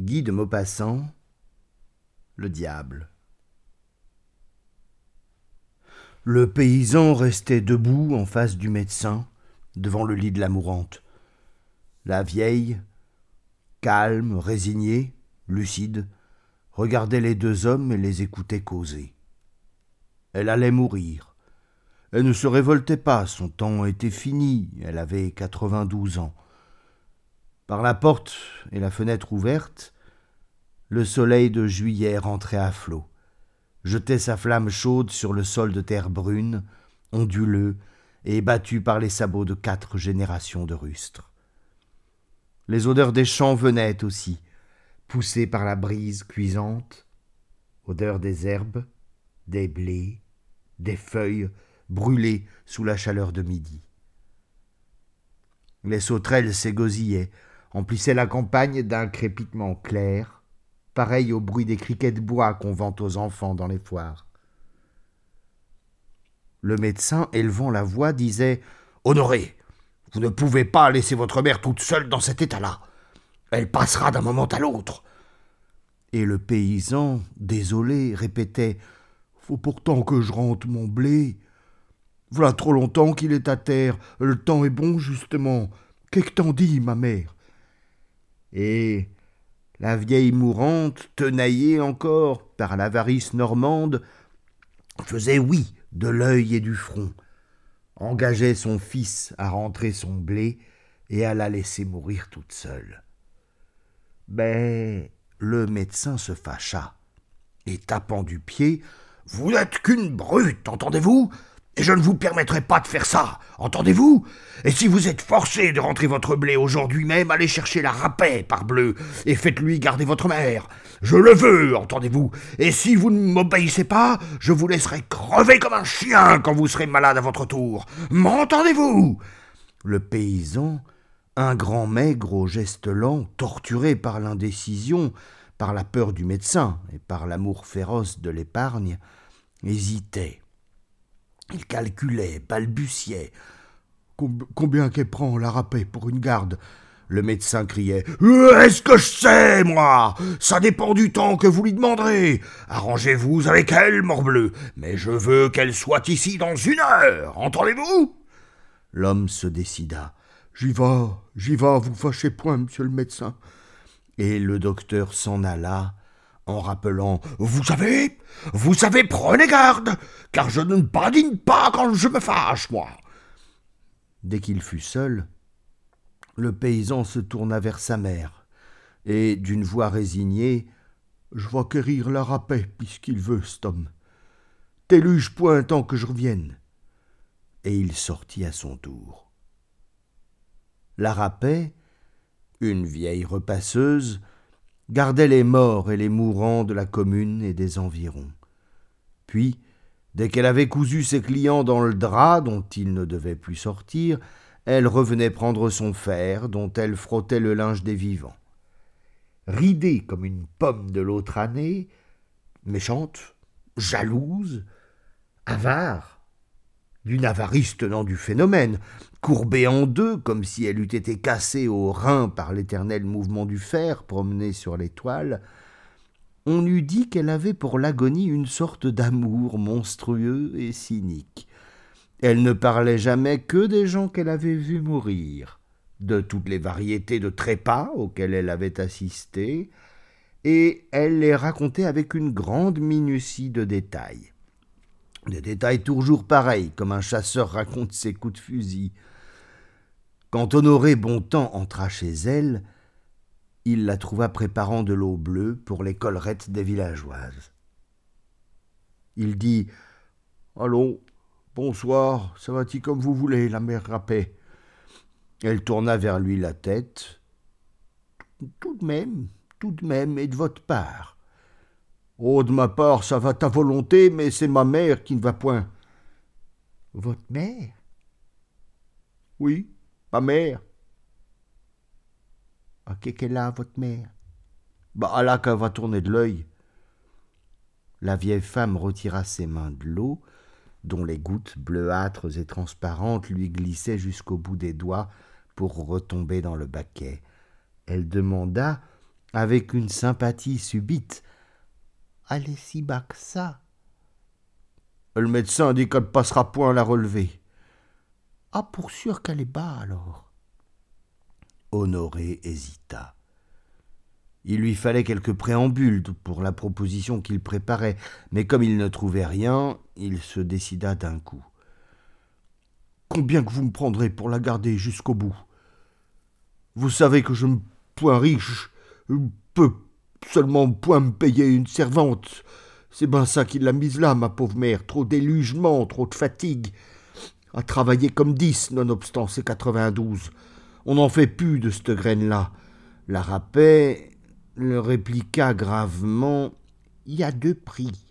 Guy de Maupassant, le diable. Le paysan restait debout en face du médecin, devant le lit de la mourante. La vieille, calme, résignée, lucide, regardait les deux hommes et les écoutait causer. Elle allait mourir. Elle ne se révoltait pas, son temps était fini, elle avait quatre-vingt-douze ans. Par la porte et la fenêtre ouverte, le soleil de juillet rentrait à flot, jetait sa flamme chaude sur le sol de terre brune, onduleux et battu par les sabots de quatre générations de rustres. Les odeurs des champs venaient aussi, poussées par la brise cuisante, odeur des herbes, des blés, des feuilles brûlées sous la chaleur de midi. Les sauterelles s'égosillaient, emplissaient la campagne d'un crépitement clair, pareil au bruit des criquets de bois qu'on vend aux enfants dans les foires. Le médecin, élevant la voix, disait Honoré, vous ne pouvez pas laisser votre mère toute seule dans cet état-là. Elle passera d'un moment à l'autre. Et le paysan, désolé, répétait Faut pourtant que je rentre mon blé. Voilà trop longtemps qu'il est à terre. Le temps est bon, justement. Qu'est-ce que t'en dis, ma mère? Et la vieille mourante, tenaillée encore par l'avarice normande, faisait oui de l'œil et du front, engageait son fils à rentrer son blé et à la laisser mourir toute seule. Mais le médecin se fâcha, et tapant du pied, Vous n'êtes qu'une brute, entendez-vous? Et je ne vous permettrai pas de faire ça, entendez-vous? Et si vous êtes forcé de rentrer votre blé aujourd'hui même, allez chercher la rapet, parbleu, et faites-lui garder votre mère. Je le veux, entendez-vous Et si vous ne m'obéissez pas, je vous laisserai crever comme un chien quand vous serez malade à votre tour. M'entendez-vous? Le paysan, un grand maigre au geste lent, torturé par l'indécision, par la peur du médecin et par l'amour féroce de l'épargne, hésitait il calculait, balbutiait. Combien qu'elle prend la rapée pour une garde? Le médecin criait Est-ce que je sais, moi? Ça dépend du temps que vous lui demanderez. Arrangez-vous avec elle, morbleu, mais je veux qu'elle soit ici dans une heure, entendez-vous? L'homme se décida. J'y vais, j'y vais, vous fâchez point, monsieur le médecin. Et le docteur s'en alla, en rappelant Vous savez, vous savez, prenez garde, car je ne badine pas quand je me fâche, moi. Dès qu'il fut seul, le paysan se tourna vers sa mère, et d'une voix résignée Je vais quérir la rapet, puisqu'il veut, cet homme. T'éluge point tant que je revienne. Et il sortit à son tour. La rapet, une vieille repasseuse, gardait les morts et les mourants de la commune et des environs. Puis, dès qu'elle avait cousu ses clients dans le drap dont ils ne devaient plus sortir, elle revenait prendre son fer dont elle frottait le linge des vivants. Ridée comme une pomme de l'autre année, méchante, jalouse, avare, d'une avarice tenant du phénomène, courbée en deux comme si elle eût été cassée au rein par l'éternel mouvement du fer promené sur l'étoile, on eût dit qu'elle avait pour l'agonie une sorte d'amour monstrueux et cynique. Elle ne parlait jamais que des gens qu'elle avait vus mourir, de toutes les variétés de trépas auxquelles elle avait assisté, et elle les racontait avec une grande minutie de détails. Des détails toujours pareils, comme un chasseur raconte ses coups de fusil. Quand Honoré Bontemps entra chez elle, il la trouva préparant de l'eau bleue pour les collerettes des villageoises. Il dit Allons, bonsoir, ça va-t-il comme vous voulez, la mère Rappet Elle tourna vers lui la tête. Tout de même, tout de même, et de votre part. Oh, de ma part, ça va ta volonté, mais c'est ma mère qui ne va point. Votre mère? Oui, ma mère. À ah, qu'est-ce a, votre mère? Bah, là qu'elle va tourner de l'œil. La vieille femme retira ses mains de l'eau, dont les gouttes bleuâtres et transparentes lui glissaient jusqu'au bout des doigts pour retomber dans le baquet. Elle demanda avec une sympathie subite. Allez si bas que ça. Le médecin dit qu'elle ne passera point à la relever. Ah, pour sûr qu'elle est bas alors. Honoré hésita. Il lui fallait quelques préambules pour la proposition qu'il préparait, mais comme il ne trouvait rien, il se décida d'un coup. Combien que vous me prendrez pour la garder jusqu'au bout? Vous savez que je ne point riche, peux seulement point me payer une servante. C'est ben ça qui l'a mise là, ma pauvre mère. Trop d'élugement, trop de fatigue. À travailler comme dix, nonobstant ses quatre-vingt-douze. On n'en fait plus de cette graine-là. La rapet le répliqua gravement Il y a deux prix.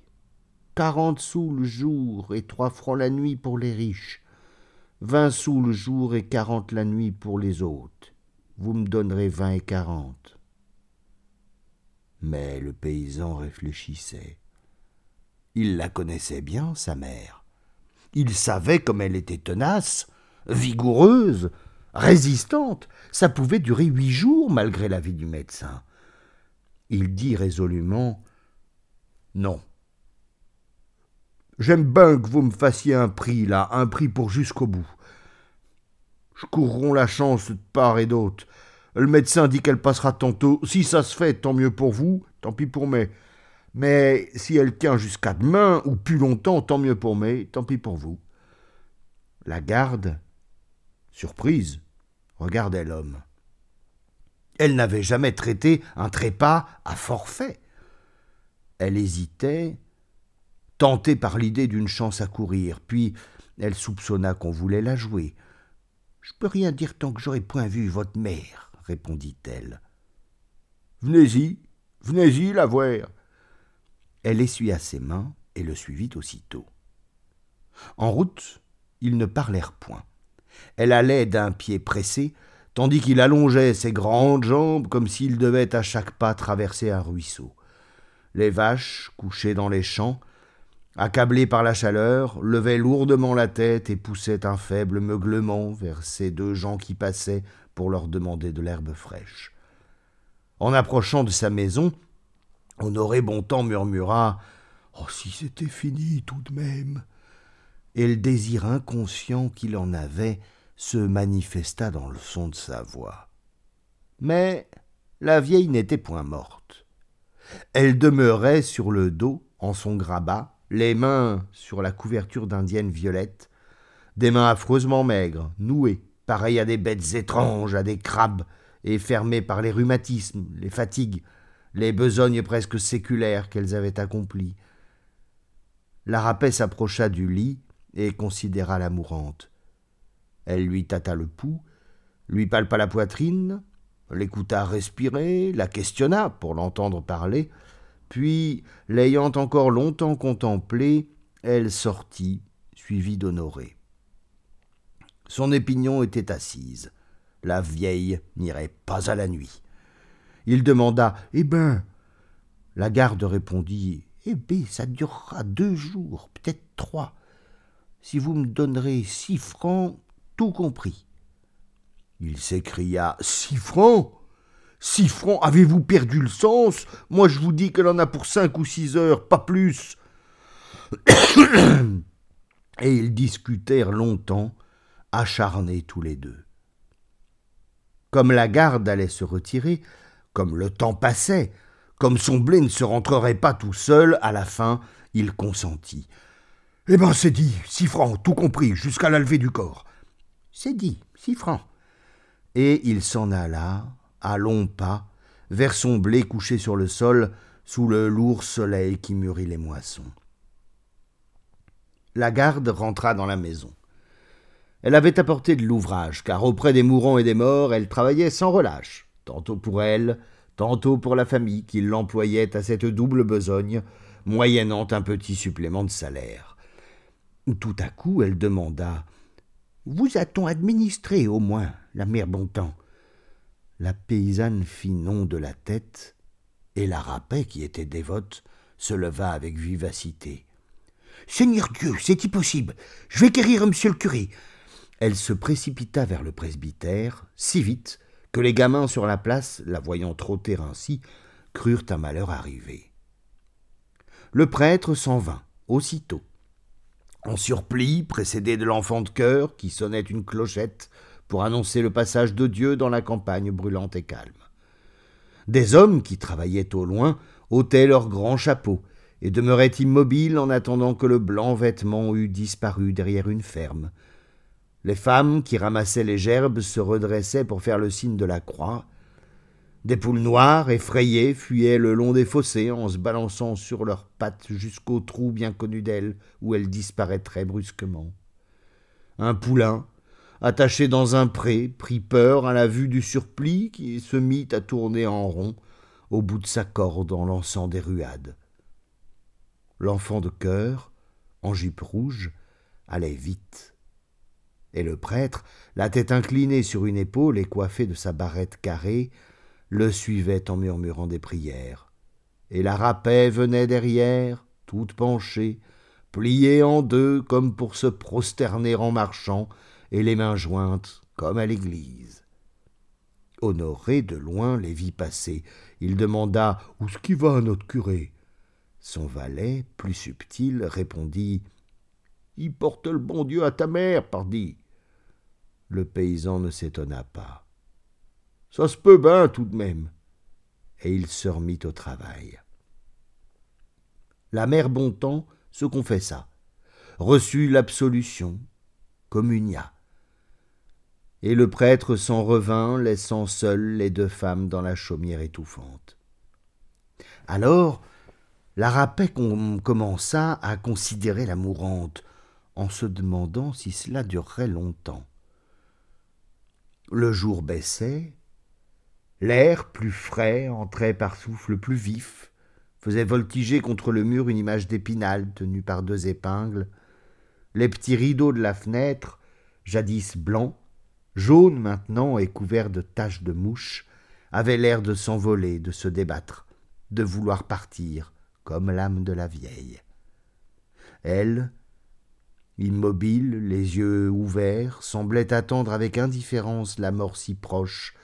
Quarante sous le jour et trois francs la nuit pour les riches. Vingt sous le jour et quarante la nuit pour les autres. Vous me donnerez vingt et quarante. Mais le paysan réfléchissait. Il la connaissait bien, sa mère. Il savait comme elle était tenace, vigoureuse, résistante. Ça pouvait durer huit jours malgré l'avis du médecin il dit résolument Non. J'aime bien que vous me fassiez un prix, là, un prix pour jusqu'au bout. Je courrons la chance de part et d'autre. Le médecin dit qu'elle passera tantôt. Si ça se fait, tant mieux pour vous, tant pis pour moi. Mais si elle tient jusqu'à demain, ou plus longtemps, tant mieux pour moi, tant pis pour vous. La garde, surprise, regardait l'homme. Elle n'avait jamais traité un trépas à forfait. Elle hésitait, tentée par l'idée d'une chance à courir, puis elle soupçonna qu'on voulait la jouer. Je peux rien dire tant que j'aurai point vu votre mère, répondit-elle. Venez-y, venez-y la voir. Elle essuya ses mains et le suivit aussitôt. En route, ils ne parlèrent point. Elle allait d'un pied pressé, tandis qu'il allongeait ses grandes jambes comme s'il devait à chaque pas traverser un ruisseau. Les vaches, couchées dans les champs, accablées par la chaleur, levaient lourdement la tête et poussaient un faible meuglement vers ces deux gens qui passaient pour leur demander de l'herbe fraîche. En approchant de sa maison, Honoré Bontemps murmura Oh, si c'était fini tout de même Et le désir inconscient qu'il en avait se manifesta dans le son de sa voix. Mais la vieille n'était point morte. Elle demeurait sur le dos, en son grabat, les mains sur la couverture d'indienne violette, des mains affreusement maigres, nouées, pareilles à des bêtes étranges, à des crabes, et fermées par les rhumatismes, les fatigues, les besognes presque séculaires qu'elles avaient accomplies. La rapet s'approcha du lit et considéra la mourante. Elle lui tâta le pouls, lui palpa la poitrine, l'écouta respirer, la questionna pour l'entendre parler, puis, l'ayant encore longtemps contemplée, elle sortit, suivie d'Honoré. Son épignon était assise. La vieille n'irait pas à la nuit. Il demanda Eh ben La garde répondit Eh ben, ça durera deux jours, peut-être trois. Si vous me donnerez six francs, tout compris. Il s'écria Six francs Six francs Avez-vous perdu le sens? Moi je vous dis qu'elle en a pour cinq ou six heures, pas plus. Et ils discutèrent longtemps, acharnés tous les deux. Comme la garde allait se retirer, comme le temps passait, comme son blé ne se rentrerait pas tout seul, à la fin, il consentit. Eh ben, c'est dit, six francs, tout compris, jusqu'à la levée du corps. C'est dit, six francs. Et il s'en alla, à longs pas, vers son blé couché sur le sol, sous le lourd soleil qui mûrit les moissons. La garde rentra dans la maison. Elle avait apporté de l'ouvrage, car auprès des mourants et des morts, elle travaillait sans relâche, tantôt pour elle, tantôt pour la famille qui l'employait à cette double besogne, moyennant un petit supplément de salaire. Tout à coup, elle demanda vous a-t-on administré au moins, la mère Bontemps? La paysanne fit non de la tête, et la rapet, qui était dévote, se leva avec vivacité. Seigneur Dieu, c'est impossible. Je vais quérir monsieur le curé. Elle se précipita vers le presbytère, si vite que les gamins sur la place, la voyant trotter ainsi, crurent un malheur arrivé. Le prêtre s'en vint, aussitôt. En surplis, précédé de l'enfant de cœur, qui sonnait une clochette pour annoncer le passage de Dieu dans la campagne brûlante et calme. Des hommes qui travaillaient au loin ôtaient leurs grands chapeaux et demeuraient immobiles en attendant que le blanc vêtement eût disparu derrière une ferme. Les femmes qui ramassaient les gerbes se redressaient pour faire le signe de la croix. Des poules noires, effrayées, fuyaient le long des fossés en se balançant sur leurs pattes jusqu'au trou bien connu d'elles, où elles disparaîtraient brusquement. Un poulain, attaché dans un pré, prit peur à la vue du surplis qui se mit à tourner en rond au bout de sa corde en lançant des ruades. L'enfant de cœur, en jupe rouge, allait vite. Et le prêtre, la tête inclinée sur une épaule et coiffé de sa barrette carrée, le suivait en murmurant des prières. Et la rapet venait derrière, toute penchée, pliée en deux comme pour se prosterner en marchant, et les mains jointes comme à l'église. Honoré de loin les vit passer. Il demanda Où ce qui va, notre curé? Son valet, plus subtil, répondit Il porte le bon Dieu à ta mère, pardi. Le paysan ne s'étonna pas. Ça se peut bien tout de même. Et il se remit au travail. La mère Bontemps se confessa, reçut l'absolution, communia et le prêtre s'en revint, laissant seules les deux femmes dans la chaumière étouffante. Alors, la rapet commença à considérer la mourante, en se demandant si cela durerait longtemps. Le jour baissait, l'air plus frais entrait par souffle plus vif, faisait voltiger contre le mur une image d'épinal tenue par deux épingles, les petits rideaux de la fenêtre, jadis blancs, jaune maintenant et couvert de taches de mouches, avait l'air de s'envoler, de se débattre, de vouloir partir, comme l'âme de la vieille. Elle, immobile, les yeux ouverts, semblait attendre avec indifférence la mort si proche,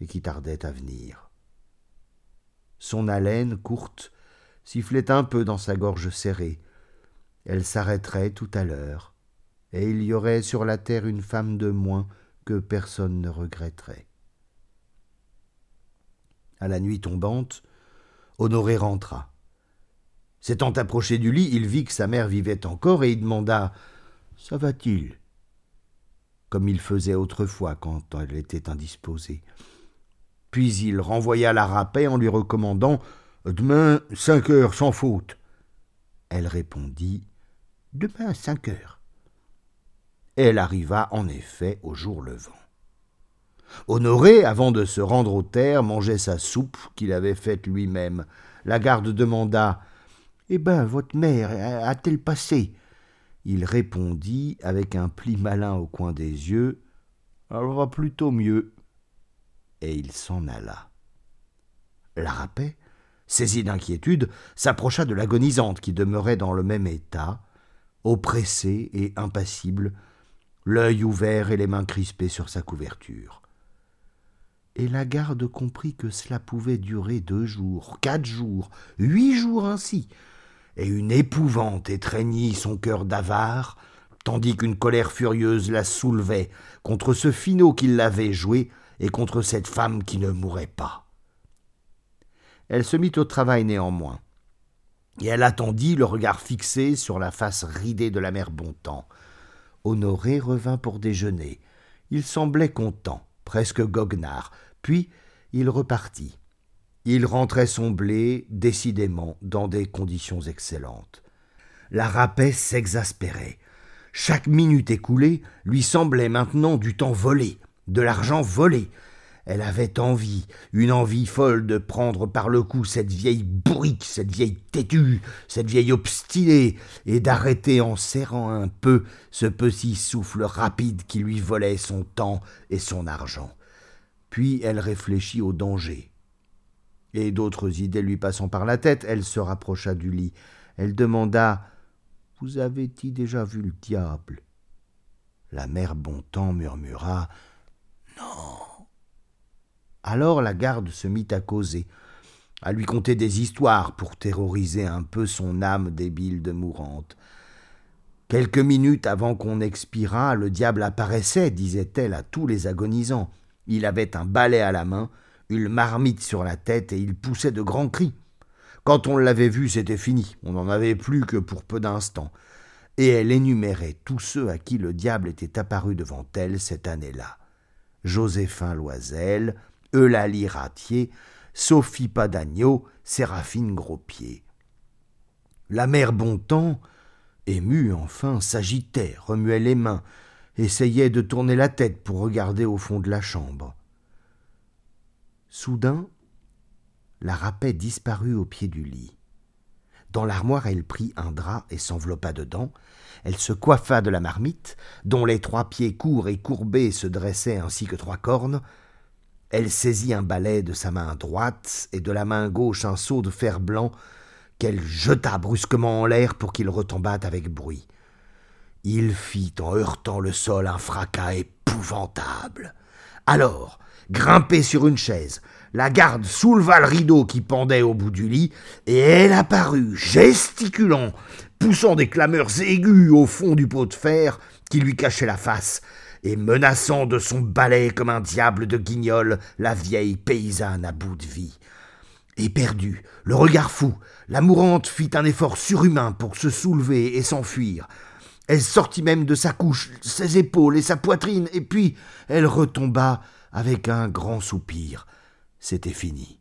et qui tardait à venir. Son haleine courte sifflait un peu dans sa gorge serrée. Elle s'arrêterait tout à l'heure, et il y aurait sur la terre une femme de moins que personne ne regretterait. À la nuit tombante, Honoré rentra. S'étant approché du lit, il vit que sa mère vivait encore et il demanda Ça va-t-il? Comme il faisait autrefois quand elle était indisposée. Puis il renvoya la rapet en lui recommandant Demain, cinq heures sans faute. Elle répondit Demain, cinq heures. Elle arriva en effet au jour levant. Honoré, avant de se rendre au terre, mangeait sa soupe qu'il avait faite lui-même. La garde demanda Eh ben, votre mère a-t-elle passé? Il répondit avec un pli malin au coin des yeux Elle va plutôt mieux. Et il s'en alla. La rapet, saisi d'inquiétude, s'approcha de l'agonisante qui demeurait dans le même état, oppressée et impassible, l'œil ouvert et les mains crispées sur sa couverture. Et la garde comprit que cela pouvait durer deux jours, quatre jours, huit jours ainsi, et une épouvante étreignit son cœur d'avare, tandis qu'une colère furieuse la soulevait contre ce finot qui l'avait joué et contre cette femme qui ne mourait pas. Elle se mit au travail néanmoins, et elle attendit le regard fixé sur la face ridée de la mère Bontemps, Honoré revint pour déjeuner. Il semblait content, presque goguenard. Puis il repartit. Il rentrait son blé, décidément, dans des conditions excellentes. La rapet s'exaspérait. Chaque minute écoulée lui semblait maintenant du temps volé, de l'argent volé, elle avait envie, une envie folle de prendre par le cou cette vieille bourrique, cette vieille têtue, cette vieille obstinée, et d'arrêter en serrant un peu ce petit souffle rapide qui lui volait son temps et son argent. Puis elle réfléchit au danger. Et d'autres idées lui passant par la tête, elle se rapprocha du lit. Elle demanda Vous avez-y déjà vu le diable? La mère Bontemps murmura Non. Alors la garde se mit à causer, à lui conter des histoires pour terroriser un peu son âme débile de mourante. Quelques minutes avant qu'on expirât, le diable apparaissait, disait-elle à tous les agonisants. Il avait un balai à la main, une marmite sur la tête, et il poussait de grands cris. Quand on l'avait vu, c'était fini, on n'en avait plus que pour peu d'instants. Et elle énumérait tous ceux à qui le diable était apparu devant elle cette année-là. Joséphin Loisel, Eulalie Ratier, Sophie Padagno, Séraphine Grospied. La mère Bontemps, émue enfin, s'agitait, remuait les mains, essayait de tourner la tête pour regarder au fond de la chambre. Soudain, la rapet disparut au pied du lit. Dans l'armoire, elle prit un drap et s'enveloppa dedans. Elle se coiffa de la marmite, dont les trois pieds courts et courbés se dressaient ainsi que trois cornes. Elle saisit un balai de sa main droite et de la main gauche un seau de fer blanc qu'elle jeta brusquement en l'air pour qu'il retombât avec bruit. Il fit en heurtant le sol un fracas épouvantable. Alors, grimpé sur une chaise, la garde souleva le rideau qui pendait au bout du lit, et elle apparut, gesticulant, poussant des clameurs aiguës au fond du pot de fer qui lui cachait la face, et menaçant de son balai comme un diable de guignol la vieille paysanne à bout de vie. Éperdue, le regard fou, la mourante fit un effort surhumain pour se soulever et s'enfuir. Elle sortit même de sa couche, ses épaules et sa poitrine, et puis elle retomba avec un grand soupir. C'était fini.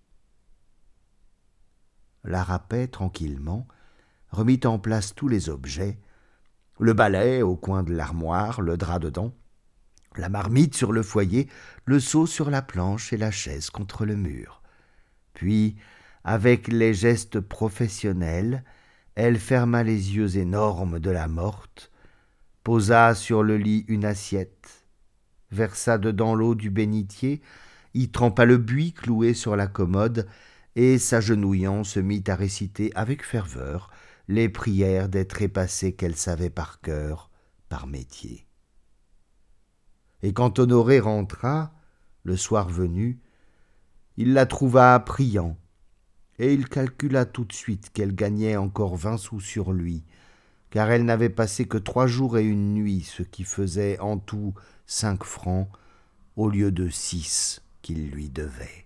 La rapet, tranquillement, remit en place tous les objets, le balai au coin de l'armoire, le drap dedans, la marmite sur le foyer, le seau sur la planche et la chaise contre le mur. Puis, avec les gestes professionnels, elle ferma les yeux énormes de la morte, posa sur le lit une assiette, versa dedans l'eau du bénitier, y trempa le buis cloué sur la commode, et s'agenouillant se mit à réciter avec ferveur les prières des trépassés qu'elle savait par cœur, par métier. Et quand Honoré rentra, le soir venu, il la trouva priant, et il calcula tout de suite qu'elle gagnait encore vingt sous sur lui, car elle n'avait passé que trois jours et une nuit, ce qui faisait en tout cinq francs au lieu de six qu'il lui devait.